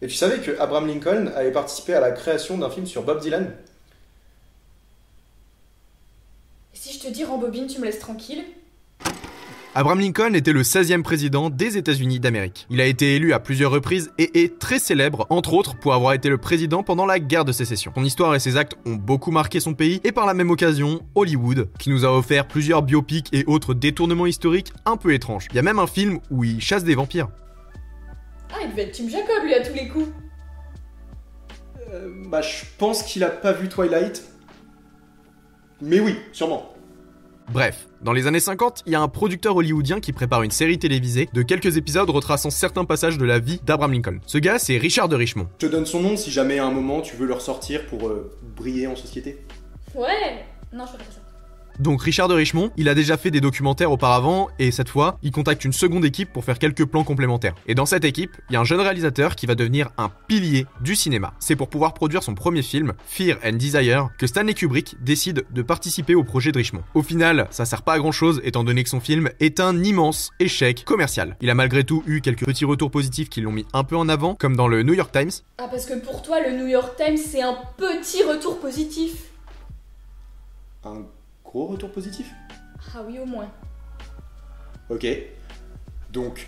Et tu savais que Abraham Lincoln avait participé à la création d'un film sur Bob Dylan? Si je te dis rembobine, tu me laisses tranquille? Abraham Lincoln était le 16e président des États-Unis d'Amérique. Il a été élu à plusieurs reprises et est très célèbre, entre autres pour avoir été le président pendant la guerre de sécession. Son histoire et ses actes ont beaucoup marqué son pays et par la même occasion, Hollywood, qui nous a offert plusieurs biopics et autres détournements historiques un peu étranges. Il y a même un film où il chasse des vampires. Ah, il devait être Team Jacob, lui, à tous les coups Euh, Bah, je pense qu'il a pas vu Twilight. Mais oui, sûrement. Bref, dans les années 50, il y a un producteur hollywoodien qui prépare une série télévisée de quelques épisodes retraçant certains passages de la vie d'Abraham Lincoln. Ce gars, c'est Richard de Richmond. Je te donne son nom si jamais à un moment tu veux le ressortir pour euh, briller en société. Ouais Non, je ferai pas ça. Donc Richard de Richmond, il a déjà fait des documentaires auparavant et cette fois, il contacte une seconde équipe pour faire quelques plans complémentaires. Et dans cette équipe, il y a un jeune réalisateur qui va devenir un pilier du cinéma. C'est pour pouvoir produire son premier film, Fear and Desire, que Stanley Kubrick décide de participer au projet de Richmond. Au final, ça sert pas à grand chose étant donné que son film est un immense échec commercial. Il a malgré tout eu quelques petits retours positifs qui l'ont mis un peu en avant, comme dans le New York Times, Ah, parce que pour toi, le New York Times, c'est un petit retour positif Un gros retour positif Ah oui, au moins. Ok. Donc,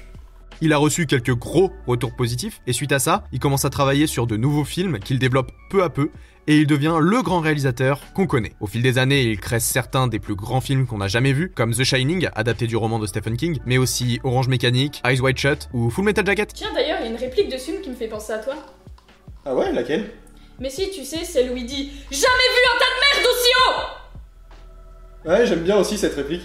Il a reçu quelques gros retours positifs et suite à ça, il commence à travailler sur de nouveaux films qu'il développe peu à peu et il devient le grand réalisateur qu'on connaît. Au fil des années, il crée certains des plus grands films qu'on a jamais vus, comme The Shining, adapté du roman de Stephen King, mais aussi Orange Mécanique, Eyes Wide Shut ou Full Metal Jacket. Tiens, d'ailleurs, il y a une réplique de ce film qui me fait penser à toi. ah ouais, laquelle? Mais si, tu sais, c'est Louis dit Jamais vu un tas de merde aussi haut Ouais, j'aime bien aussi cette réplique.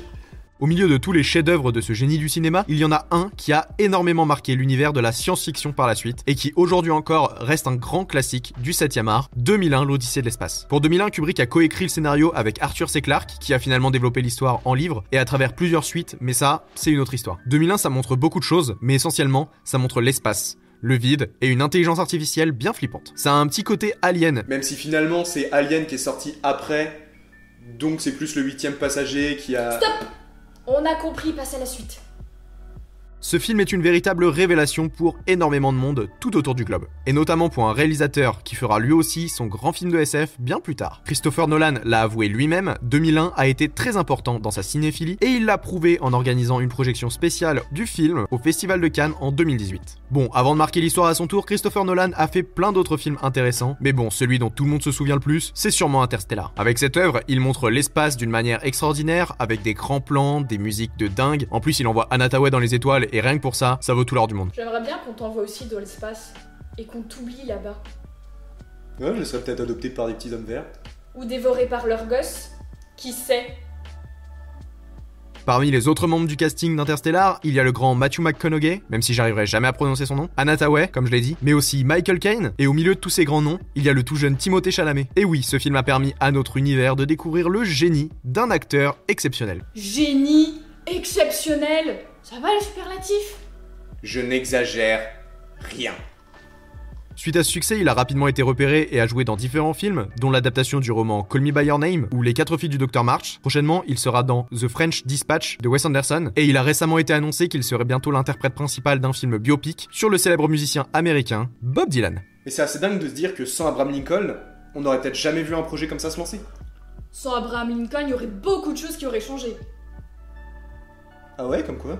Au milieu de tous les chefs-d'œuvre de ce génie du cinéma, il y en a un qui a énormément marqué l'univers de la science-fiction par la suite et qui aujourd'hui encore reste un grand classique du 7e art, 2001 l'Odyssée de l'espace. Pour 2001, Kubrick a coécrit le scénario avec Arthur C. Clarke qui a finalement développé l'histoire en livre et à travers plusieurs suites, mais ça, c'est une autre histoire. 2001, ça montre beaucoup de choses, mais essentiellement, ça montre l'espace, le vide et une intelligence artificielle bien flippante. Ça a un petit côté alien, Même si finalement c'est Alien qui est sorti après, donc c'est plus le huitième passager qui a... Stop On a compris, passe à la suite. Ce film est une véritable révélation pour énormément de monde tout autour du globe. Et notamment pour un réalisateur qui fera lui aussi son grand film de SF bien plus tard. Christopher Nolan l'a avoué lui-même, 2001 a été très important dans sa cinéphilie et il l'a prouvé en organisant une projection spéciale du film au Festival de Cannes en 2018. Bon, avant de marquer l'histoire à son tour, Christopher Nolan a fait plein d'autres films intéressants, mais bon, celui dont tout le monde se souvient le plus, c'est sûrement Interstellar. Avec cette œuvre, il montre l'espace d'une manière extraordinaire, avec des grands plans, des musiques de dingue. En plus, il envoie Anataoué dans les étoiles et rien que pour ça, ça vaut tout l'or du monde. J'aimerais bien qu'on t'envoie aussi dans l'espace et qu'on t'oublie là-bas. Ouais, je serais peut-être adopté par des petits hommes verts. Ou dévoré par leurs gosses. Qui sait? Parmi les autres membres du casting d'Interstellar, il y a le grand Matthew McConaughey, même si j'arriverai jamais à prononcer son nom, Anna Tawai, comme je l'ai dit, mais aussi Michael Caine, et au milieu de tous ces grands noms, il y a le tout jeune Timothée Chalamet. Et oui, ce film a permis à notre univers de découvrir le génie d'un acteur exceptionnel. Génie Exceptionnel Ça va les superlatifs? Je n'exagère rien. Suite à ce succès, il a rapidement été repéré et a joué dans différents films, dont l'adaptation du roman Call Me By Your Name ou Les quatre filles du Dr March. Prochainement, il sera dans The French Dispatch de Wes Anderson, et il a récemment été annoncé qu'il serait bientôt l'interprète principal d'un film biopic sur le célèbre musicien américain Bob Dylan. Et c'est assez dingue de se dire que sans Abraham Lincoln, on n'aurait peut-être jamais vu un projet comme ça se lancer. Sans Abraham Lincoln, il y aurait beaucoup de choses qui auraient changé. Ah ouais, comme quoi?